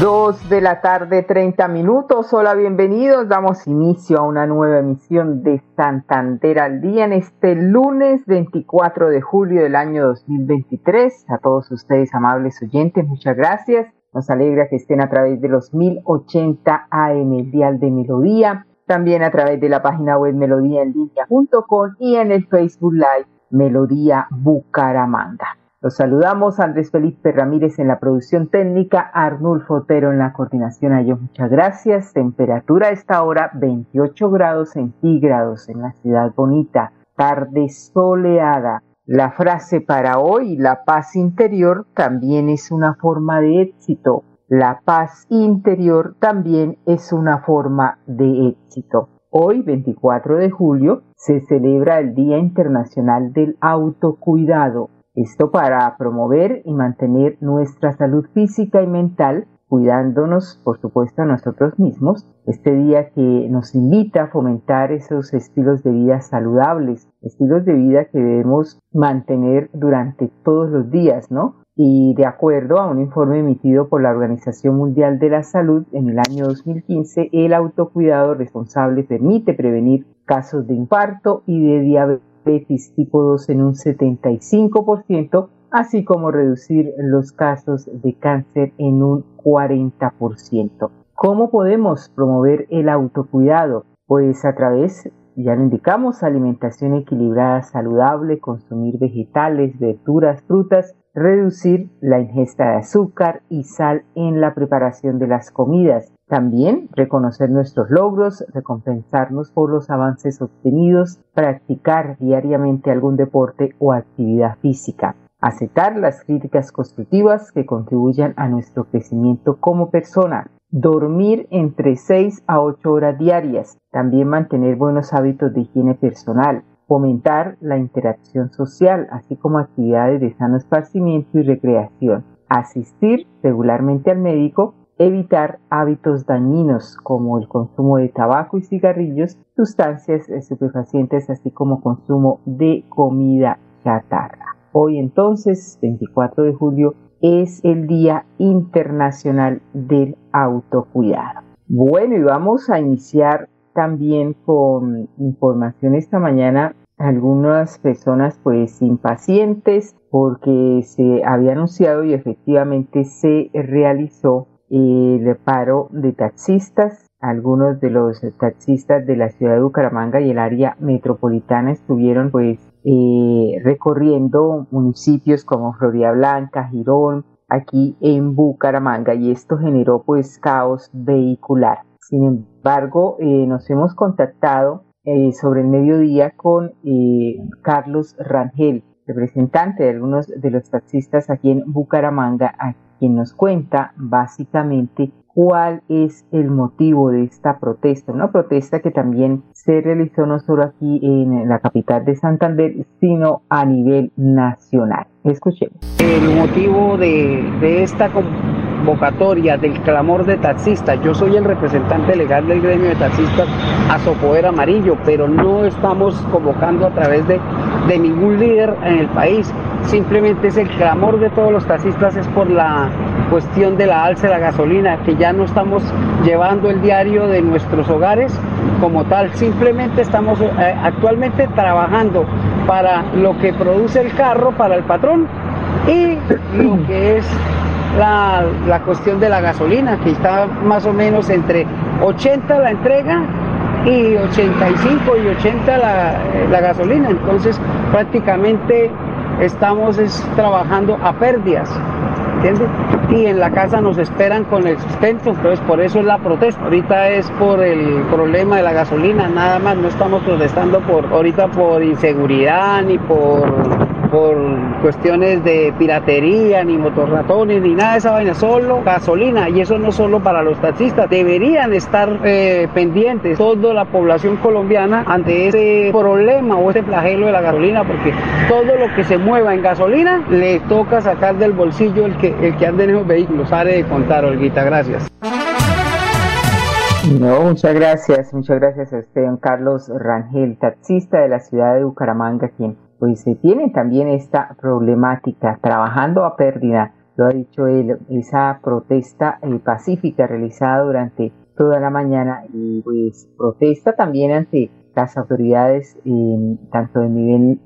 Dos de la tarde, 30 minutos. Hola, bienvenidos. Damos inicio a una nueva emisión de Santander al día en este lunes 24 de julio del año 2023. A todos ustedes, amables oyentes, muchas gracias. Nos alegra que estén a través de los 1080 AM, el dial de Melodía. También a través de la página web melodíaenlínea.com y en el Facebook Live Melodía Bucaramanga. Los saludamos Andrés Felipe Ramírez en la producción técnica, Arnulfo Otero en la coordinación. A muchas gracias. Temperatura a esta hora 28 grados centígrados en la ciudad bonita. Tarde soleada. La frase para hoy, la paz interior, también es una forma de éxito. La paz interior también es una forma de éxito. Hoy, 24 de julio, se celebra el Día Internacional del Autocuidado esto para promover y mantener nuestra salud física y mental, cuidándonos, por supuesto, a nosotros mismos. Este día que nos invita a fomentar esos estilos de vida saludables, estilos de vida que debemos mantener durante todos los días, ¿no? Y de acuerdo a un informe emitido por la Organización Mundial de la Salud en el año 2015, el autocuidado responsable permite prevenir casos de infarto y de diabetes tipo 2 en un 75%, así como reducir los casos de cáncer en un 40%. ¿Cómo podemos promover el autocuidado? Pues a través, ya lo indicamos, alimentación equilibrada, saludable, consumir vegetales, verduras, frutas, reducir la ingesta de azúcar y sal en la preparación de las comidas, también reconocer nuestros logros, recompensarnos por los avances obtenidos, practicar diariamente algún deporte o actividad física, aceptar las críticas constructivas que contribuyan a nuestro crecimiento como persona, dormir entre 6 a 8 horas diarias, también mantener buenos hábitos de higiene personal, fomentar la interacción social, así como actividades de sano esparcimiento y recreación, asistir regularmente al médico evitar hábitos dañinos como el consumo de tabaco y cigarrillos, sustancias estupefacientes, así como consumo de comida chatarra. Hoy entonces, 24 de julio, es el Día Internacional del Autocuidado. Bueno, y vamos a iniciar también con información esta mañana. Algunas personas pues impacientes porque se había anunciado y efectivamente se realizó el paro de taxistas. Algunos de los taxistas de la ciudad de Bucaramanga y el área metropolitana estuvieron pues eh, recorriendo municipios como Florida Blanca, Girón, aquí en Bucaramanga y esto generó pues caos vehicular. Sin embargo, eh, nos hemos contactado eh, sobre el mediodía con Carlos Rangel, representante de algunos de los taxistas aquí en Bucaramanga, quien nos cuenta básicamente cuál es el motivo de esta protesta, una protesta que también se realizó no solo aquí en la capital de Santander, sino a nivel nacional. Escuchemos. El motivo de, esta convocatoria del clamor de taxistas, yo soy el representante legal del gremio de taxistas a Sopoder Amarillo, pero no estamos convocando a través de, de ningún líder en el país, simplemente es el clamor de todos los taxistas, es por la cuestión de la alza de la gasolina, que ya no estamos llevando el diario de nuestros hogares como tal, simplemente estamos eh, actualmente trabajando para lo que produce el carro para el patrón y lo que es la, la cuestión de la gasolina, que está más o menos entre 80 la entrega y 85 y 80 la, la gasolina. Entonces prácticamente estamos trabajando a pérdidas. ¿Entiendes? Y en la casa nos esperan con el sustento, entonces por eso es la protesta. Ahorita es por el problema de la gasolina, nada más, no estamos protestando por ahorita por inseguridad ni por por cuestiones de piratería, ni motorratones, ni nada de esa vaina, solo gasolina. Y eso no solo para los taxistas, deberían estar eh, pendientes toda la población colombiana ante ese problema o ese flagelo de la gasolina, porque todo lo que se mueva en gasolina le toca sacar del bolsillo el que, el que ande en esos vehículos. Sale de contar, Olguita, gracias. No, muchas gracias, muchas gracias a usted, don Carlos Rangel, taxista de la ciudad de Bucaramanga, quien pues se tiene también esta problemática, trabajando a pérdida, lo ha dicho él, esa protesta eh, pacífica realizada durante toda la mañana y pues protesta también ante las autoridades tanto de nivel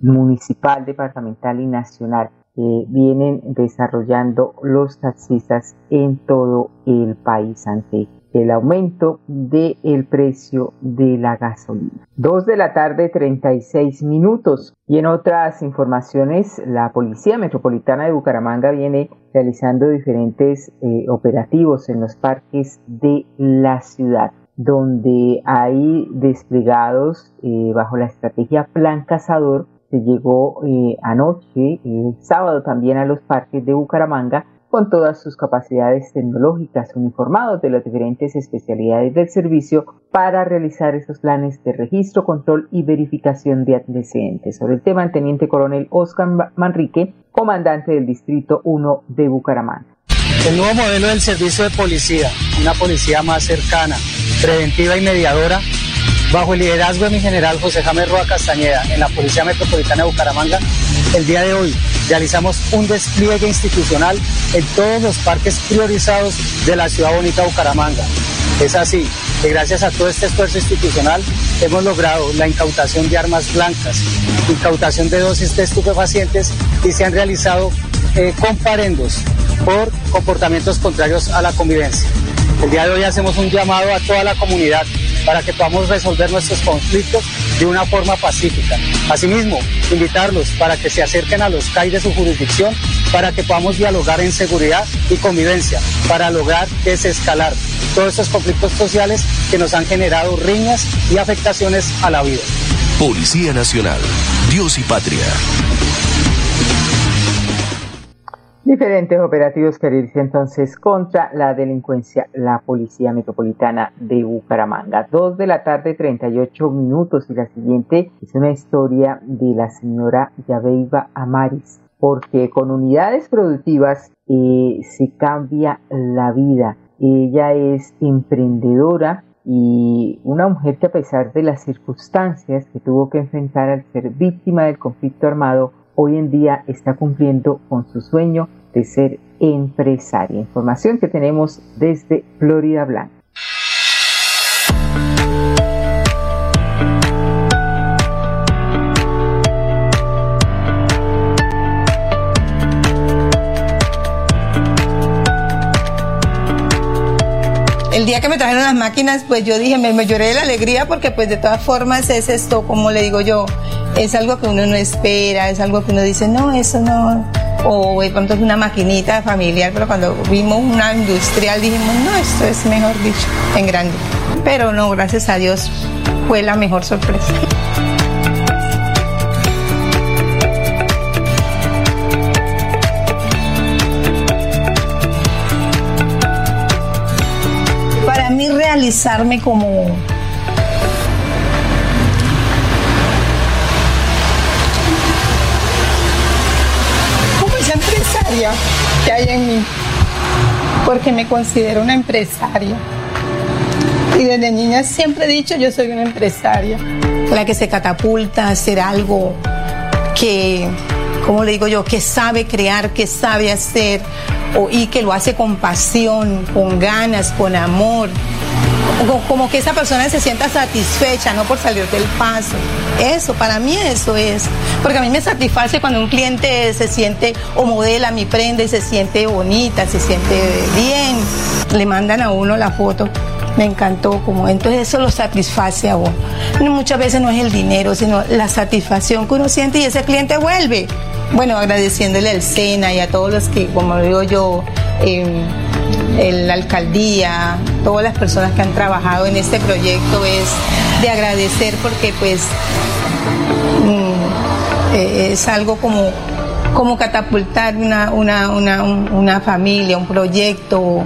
municipal, departamental y nacional que vienen desarrollando los taxistas en todo el país ante el aumento del el precio de la gasolina. Dos de la tarde 36 minutos. Y en otras informaciones, la Policía Metropolitana de Bucaramanga viene realizando diferentes eh, operativos en los parques de la ciudad donde hay desplegados eh, bajo la estrategia Plan Cazador. Se llegó eh, anoche, el sábado también a los parques de Bucaramanga con todas sus capacidades tecnológicas, uniformados de las diferentes especialidades del servicio para realizar esos planes de registro, control y verificación de antecedentes. Sobre el tema, el teniente coronel Oscar Manrique, comandante del Distrito 1 de Bucaramanga. El nuevo modelo del servicio de policía, una policía más cercana, preventiva y mediadora, bajo el liderazgo de mi general José James Roa Castañeda en la Policía Metropolitana de Bucaramanga, el día de hoy realizamos un despliegue institucional en todos los parques priorizados de la ciudad bonita Bucaramanga. Es así que gracias a todo este esfuerzo institucional hemos logrado la incautación de armas blancas, incautación de dosis de estupefacientes y se han realizado eh, comparendos por comportamientos contrarios a la convivencia. El día de hoy hacemos un llamado a toda la comunidad para que podamos resolver nuestros conflictos de una forma pacífica. Asimismo, invitarlos para que se acerquen a los CAI de su jurisdicción para que podamos dialogar en seguridad y convivencia, para lograr desescalar todos estos conflictos sociales que nos han generado riñas y afectaciones a la vida. Policía Nacional, Dios y Patria. Diferentes operativos que realiza entonces contra la delincuencia la Policía Metropolitana de Bucaramanga. Dos de la tarde, 38 minutos. Y la siguiente es una historia de la señora Yabeiba Amaris, porque con unidades productivas eh, se cambia la vida. Ella es emprendedora y una mujer que a pesar de las circunstancias que tuvo que enfrentar al ser víctima del conflicto armado, hoy en día está cumpliendo con su sueño de ser empresaria. Información que tenemos desde Florida Blanca. el día que me trajeron las máquinas, pues yo dije, me, me, lloré de la alegría porque pues de todas formas es esto, como le digo yo, es algo que uno no espera, es algo que uno dice, no, eso no, o de pronto es una maquinita familiar, pero cuando vimos una industrial dijimos, no, esto es mejor dicho, en grande. Pero no, gracias a Dios, fue la mejor sorpresa. Para mí realizarme como que hay en mí, porque me considero una empresaria. Y desde niña siempre he dicho, yo soy una empresaria. La que se catapulta a hacer algo que, como le digo yo, que sabe crear, que sabe hacer, o, y que lo hace con pasión, con ganas, con amor como que esa persona se sienta satisfecha, no por salir del paso. Eso, para mí eso es. Porque a mí me satisface cuando un cliente se siente o modela mi prenda y se siente bonita, se siente bien. Le mandan a uno la foto. Me encantó como entonces eso lo satisface a uno. Muchas veces no es el dinero, sino la satisfacción que uno siente y ese cliente vuelve. Bueno, agradeciéndole al SENA y a todos los que, como digo yo, eh, la alcaldía, todas las personas que han trabajado en este proyecto es de agradecer porque pues mm, Eh, es algo como, como catapultar una, una, una, una familia, un proyecto.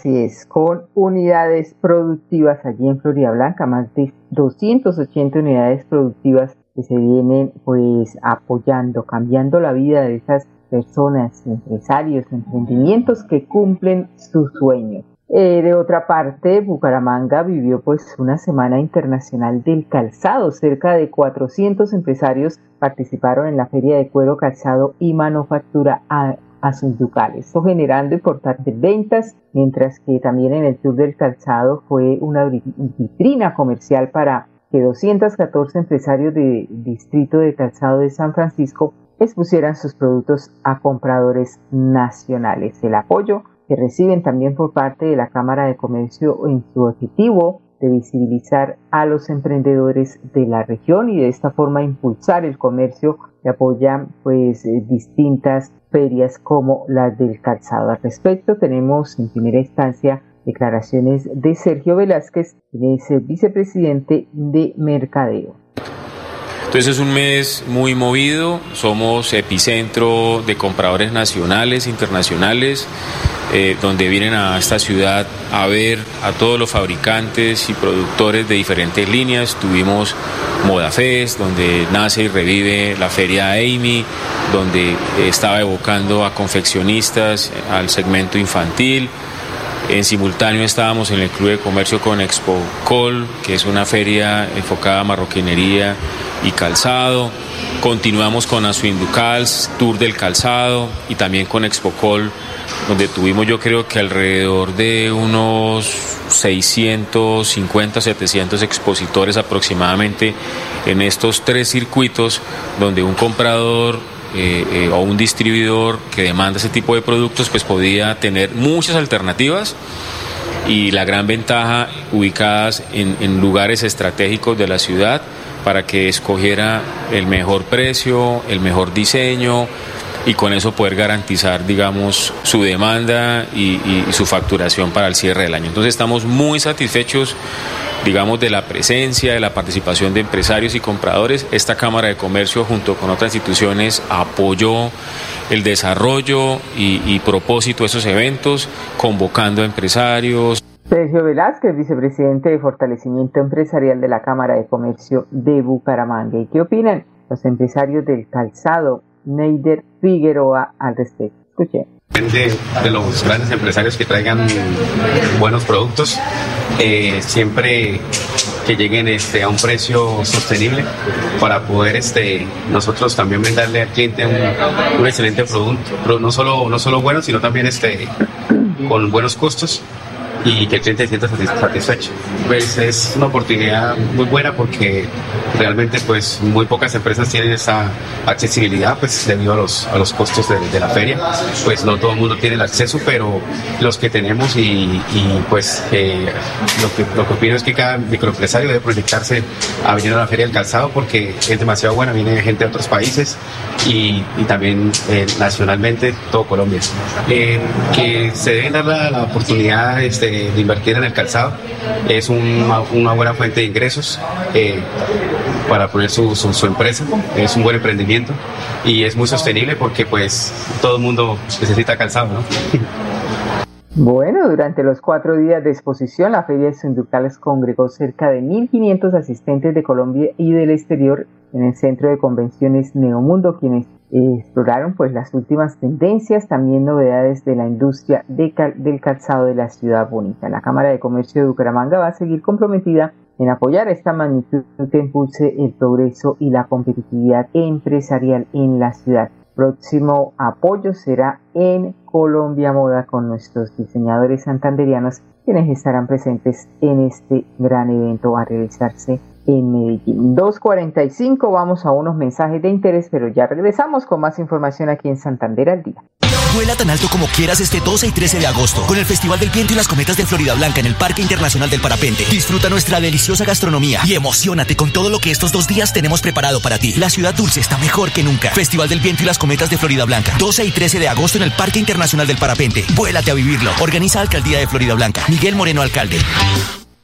Así es, con unidades productivas allí en Florida Blanca, más de 280 unidades productivas que se vienen pues apoyando, cambiando la vida de esas personas, empresarios, emprendimientos que cumplen sus sueños. Eh, de otra parte, Bucaramanga vivió pues una semana internacional del calzado. Cerca de 400 empresarios participaron en la Feria de Cuero, Calzado y Manufactura a sus ducales, esto generando importantes ventas, mientras que también en el Tour del Calzado fue una vitrina comercial para que 214 empresarios del Distrito de Calzado de San Francisco expusieran sus productos a compradores nacionales. El apoyo que reciben también por parte de la Cámara de Comercio en su objetivo de visibilizar a los emprendedores de la región y de esta forma impulsar el comercio que apoyan pues eh, distintas ferias como las del calzado. Al respecto tenemos en primera instancia declaraciones de Sergio Velázquez, el vicepresidente de Mercadeo. Entonces es un mes muy movido, somos epicentro de compradores nacionales, internacionales, eh, donde vienen a esta ciudad a ver a todos los fabricantes y productores de diferentes líneas. Tuvimos Moda Fest, donde nace y revive la feria Amy, donde estaba evocando a confeccionistas, al segmento infantil. En simultáneo estábamos en el Club de Comercio con Expo Col, que es una feria enfocada a marroquinería y calzado. Continuamos con Asuinducals, Tour del Calzado y también con Expo Col, donde tuvimos yo creo que alrededor de unos 650, 700 expositores aproximadamente en estos tres circuitos donde un comprador eh, eh, o un distribuidor que demanda ese tipo de productos, pues podía tener muchas alternativas y la gran ventaja ubicadas en, en lugares estratégicos de la ciudad para que escogiera el mejor precio, el mejor diseño y con eso poder garantizar, digamos, su demanda y, y, su facturación para el cierre del año. Entonces estamos muy satisfechos digamos, de la presencia, de la participación de empresarios y compradores. Esta Cámara de Comercio, junto con otras instituciones, apoyó el desarrollo y, propósito de esos eventos, convocando a empresarios. Sergio Velázquez, vicepresidente de Fortalecimiento Empresarial de la Cámara de Comercio de Bucaramanga. ¿Y qué opinan los empresarios del calzado Neider Figueroa al respecto? Escuche. Depende de los grandes empresarios que traigan buenos productos, eh, siempre que lleguen este, a un precio sostenible para poder este, nosotros también venderle al cliente un, un excelente producto, no solo, no solo bueno, sino también este, con buenos costos y que el cliente se sienta satisfecho. Pues es una oportunidad muy buena porque realmente pues muy pocas empresas tienen esa accesibilidad pues debido a los, a los costos de, la feria. Pues no todo el mundo tiene el acceso, pero los que tenemos y, pues eh, lo, que, lo que opino es que cada microempresario debe proyectarse a venir a la feria del calzado porque es demasiado buena, viene gente de otros países y, y también eh, nacionalmente todo Colombia. Eh, que se deben dar la, la oportunidad este, de, invertir en el calzado. Es una, buena fuente de ingresos eh, para poner su, su, empresa. Es un buen emprendimiento y es muy sostenible porque pues todo el mundo necesita calzado, ¿no? Bueno, durante los cuatro días de exposición, la Feria de Sindicales congregó cerca de 1.500 asistentes de Colombia y del exterior en el Centro de Convenciones Neomundo, quienes exploraron pues las últimas tendencias, también novedades de la industria del calzado de la ciudad bonita. La Cámara de Comercio de Bucaramanga va a seguir comprometida en apoyar esta magnitud que impulse el progreso y la competitividad empresarial en la ciudad. Próximo apoyo será en Colombia Moda con nuestros diseñadores santanderianos quienes estarán presentes en este gran evento a realizarse en Medellín. 2.45, vamos a unos mensajes de interés, pero ya regresamos con más información aquí en Santander al día. Vuela tan alto como quieras este 12 y 13 de agosto con el Festival del Viento y las Cometas de Florida Blanca en el Parque Internacional del Parapente. Disfruta nuestra deliciosa gastronomía y emocionate con todo lo que estos dos días tenemos preparado para ti. La ciudad dulce está mejor que nunca. Festival del Viento y las Cometas de Florida Blanca. 12 y 13 de agosto en el Parque Internacional del Parapente. Vuélate a vivirlo. Organiza Alcaldía de Florida Blanca. Miguel Moreno, alcalde.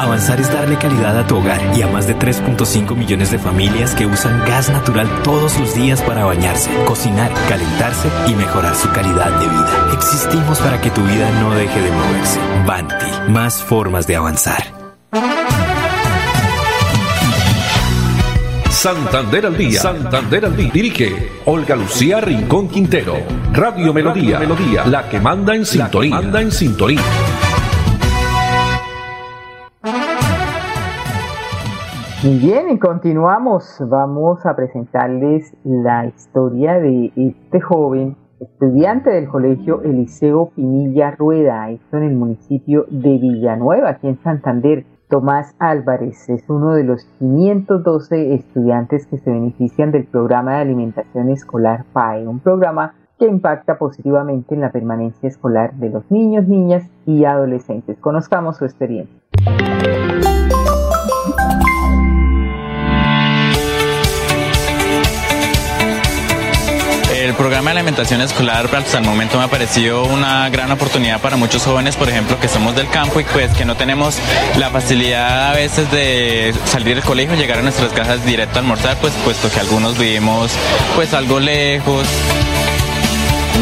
Avanzar es darle calidad a tu hogar y a más de 3.5 millones de familias que usan gas natural todos los días para bañarse, cocinar, calentarse y mejorar su calidad de vida. Existimos para que tu vida no deje de moverse. Banti, más formas de avanzar. Santander al día. Santander al día. Dirige Olga Lucía Rincón Quintero. Radio Melodía. Melodía. La que manda en sintonía. Manda en sintonía. Bien, y continuamos. Vamos a presentarles la historia de este joven estudiante del colegio Eliseo Pinilla Rueda, esto en el municipio de Villanueva, aquí en Santander. Tomás Álvarez es uno de los 512 estudiantes que se benefician del programa de alimentación escolar PAE, un programa que impacta positivamente en la permanencia escolar de los niños, niñas y adolescentes. Conozcamos su experiencia. El programa de alimentación escolar hasta el momento me ha parecido una gran oportunidad para muchos jóvenes, por ejemplo, que somos del campo y pues que no tenemos la facilidad a veces de salir del colegio, llegar a nuestras casas directo a almorzar, pues puesto que algunos vivimos pues algo lejos.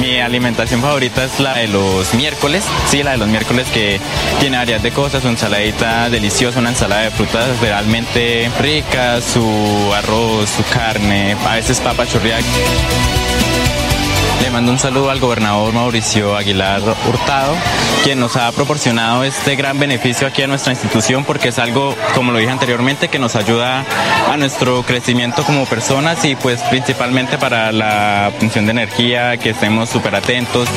Mi alimentación favorita es la de los miércoles, sí, la de los miércoles que tiene variedad de cosas, su ensaladita deliciosa, una ensalada de frutas realmente rica, su arroz, su carne, a veces papa churriaca. Le mando un saludo al gobernador Mauricio Aguilar Hurtado, quien nos ha proporcionado este gran beneficio aquí a nuestra institución porque es algo, como lo dije anteriormente, que nos ayuda a nuestro crecimiento como personas y pues principalmente para la función de energía, que estemos súper atentos.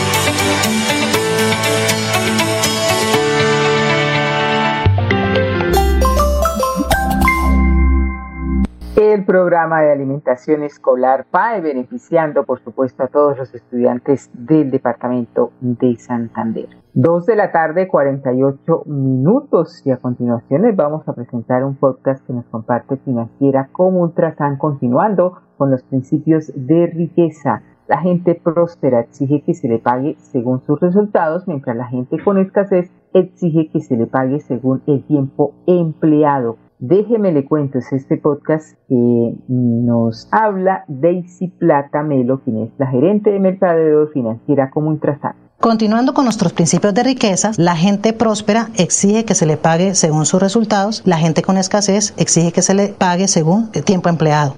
El programa de alimentación escolar PAE, beneficiando por supuesto a todos los estudiantes del departamento de Santander. Dos de la tarde, 48 minutos y a continuación les vamos a presentar un podcast que nos comparte financiera como Ultrasan continuando con los principios de riqueza. La gente próspera exige que se le pague según sus resultados, mientras la gente con escasez exige que se le pague según el tiempo empleado. Déjeme le cuento, es este podcast que nos habla Daisy Plata Melo, quien es la gerente de mercadeo financiera como Ultrasan. Continuando con nuestros principios de riqueza, la gente próspera exige que se le pague según sus resultados, la gente con escasez exige que se le pague según el tiempo empleado.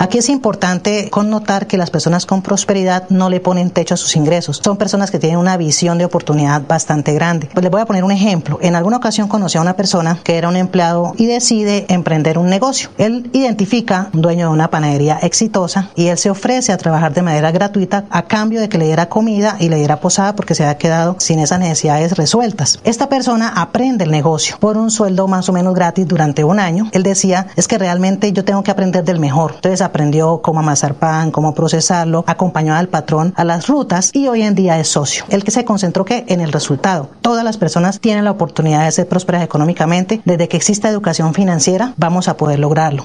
Aquí es importante connotar que las personas con prosperidad no le ponen techo a sus ingresos. Son personas que tienen una visión de oportunidad bastante grande. Pues les voy a poner un ejemplo. En alguna ocasión conocí a una persona que era un empleado y decide emprender un negocio. Él identifica un dueño de una panadería exitosa y él se ofrece a trabajar de manera gratuita a cambio de que le diera comida y le diera posada porque se había quedado sin esas necesidades resueltas. Esta persona aprende el negocio por un sueldo más o menos gratis durante un año. Él decía, es que realmente yo tengo que aprender del mejor. Entonces aprendió cómo amasar pan, cómo procesarlo, acompañó al patrón a las rutas y hoy en día es socio. El que se concentró que en el resultado. Todas las personas tienen la oportunidad de ser prósperas económicamente. Desde que exista educación financiera, vamos a poder lograrlo.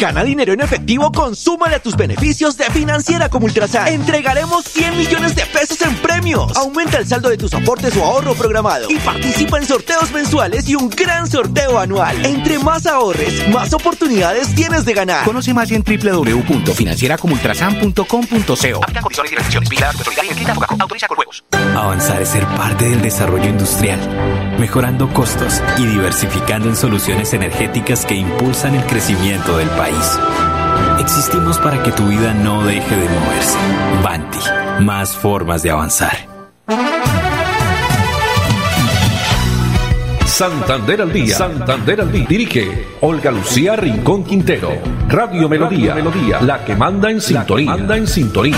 Gana dinero en efectivo, consúmale a tus beneficios de Financiera como Ultrasan. Entregaremos 100 millones de pesos en premios. Aumenta el saldo de tus aportes o ahorro programado y participa en sorteos mensuales y un gran sorteo anual. Entre más ahorres, más oportunidades tienes de ganar. Conoce más en www.financieracomultrasan.com.co. Avanzar es ser parte del desarrollo industrial, mejorando costos y diversificando en soluciones energéticas que impulsan el crecimiento del país. Existimos para que tu vida no deje de moverse. Banti, más formas de avanzar. Santander al día. Santander al día. Dirige Olga Lucía Rincón Quintero. Radio Melodía. Melodía. La que manda en sintonía. Manda en sintonía.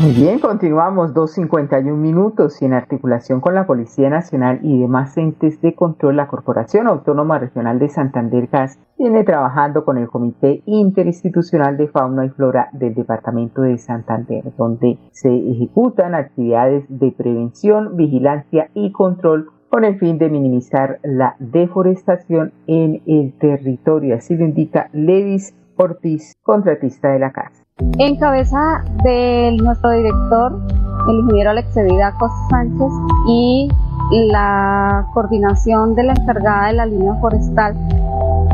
Muy bien, continuamos 2.51 minutos y en articulación con la Policía Nacional y demás entes de control, la Corporación Autónoma Regional de Santander GAS viene trabajando con el Comité Interinstitucional de Fauna y Flora del Departamento de Santander, donde se ejecutan actividades de prevención, vigilancia y control con el fin de minimizar la deforestación en el territorio. Así lo indica Levis Ortiz, contratista de la casa. En cabeza de nuestro director, el ingeniero Alexedida Costa Sánchez, y la coordinación de la encargada de la línea forestal,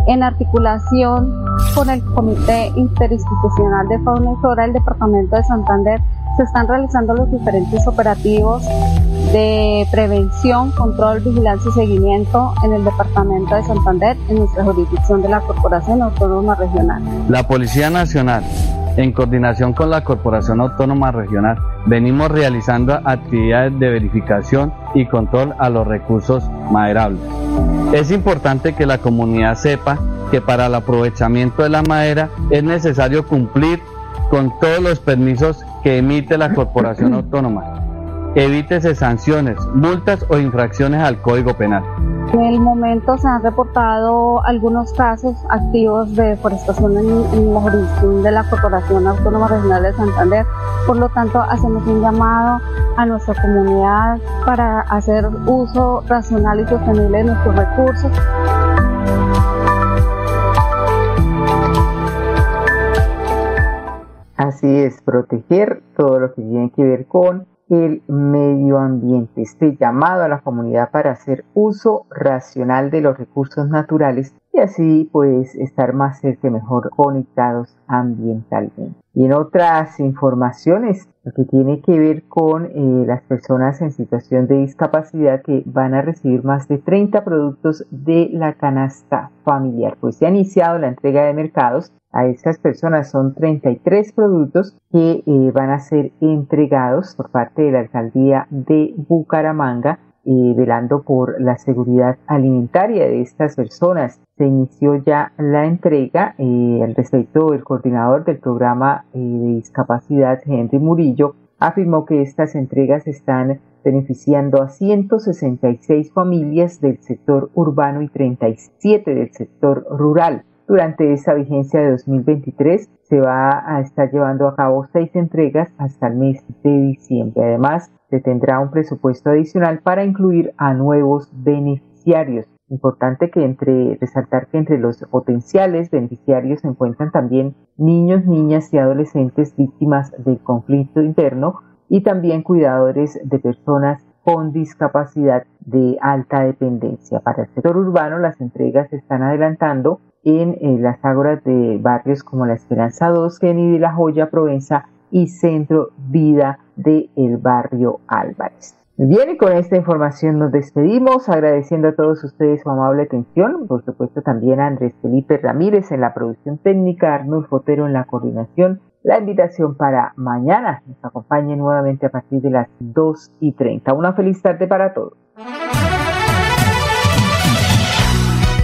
en articulación con el Comité Interinstitucional de Fauna y Flora del Departamento de Santander, se están realizando los diferentes operativos de prevención, control, vigilancia y seguimiento en el Departamento de Santander, en nuestra jurisdicción de la Corporación Autónoma Regional. La Policía Nacional en coordinación con la Corporación Autónoma Regional, venimos realizando actividades de verificación y control a los recursos maderables. Es importante que la comunidad sepa que para el aprovechamiento de la madera es necesario cumplir con todos los permisos que emite la Corporación Autónoma. Evítese sanciones, multas o infracciones al Código Penal. En el momento se han reportado algunos casos activos de deforestación en, la jurisdicción de la Corporación Autónoma Regional de Santander. Por lo tanto, hacemos un llamado a nuestra comunidad para hacer uso racional y sostenible de nuestros recursos. Así es, proteger todo lo que tiene que ver con el medio ambiente, este llamado a la comunidad para hacer uso racional de los recursos naturales y así pues estar más cerca y mejor conectados ambientalmente. Y en otras informaciones, lo que tiene que ver con eh, las personas en situación de discapacidad que van a recibir más de 30 productos de la canasta familiar, pues se ha iniciado la entrega de mercados a estas personas. Son 33 productos que eh, van a ser entregados por parte de la alcaldía de Bucaramanga, eh, velando por la seguridad alimentaria de estas personas. Se inició ya la entrega. Eh, al respecto, el coordinador del programa de discapacidad, Henry Murillo, afirmó que estas entregas están beneficiando a 166 familias del sector urbano y 37 del sector rural. Durante esta vigencia de 2023 se va a estar llevando a cabo seis entregas hasta el mes de diciembre. Además, se tendrá un presupuesto adicional para incluir a nuevos beneficiarios. Importante que entre resaltar que entre los potenciales beneficiarios se encuentran también niños, niñas y adolescentes víctimas del conflicto interno y también cuidadores de personas con discapacidad de alta dependencia. Para el sector urbano, las entregas se están adelantando en, las ágoras de barrios como La Esperanza 2, Kennedy, La Joya, Provenza y Centro Vida del el barrio Álvarez. Bien, y con esta información nos despedimos, agradeciendo a todos ustedes su amable atención, por supuesto también a Andrés Felipe Ramírez en la producción técnica, Arnulfo Fotero en la coordinación, la invitación para mañana nos acompañe nuevamente a partir de las 2 y 30. Una feliz tarde para todos.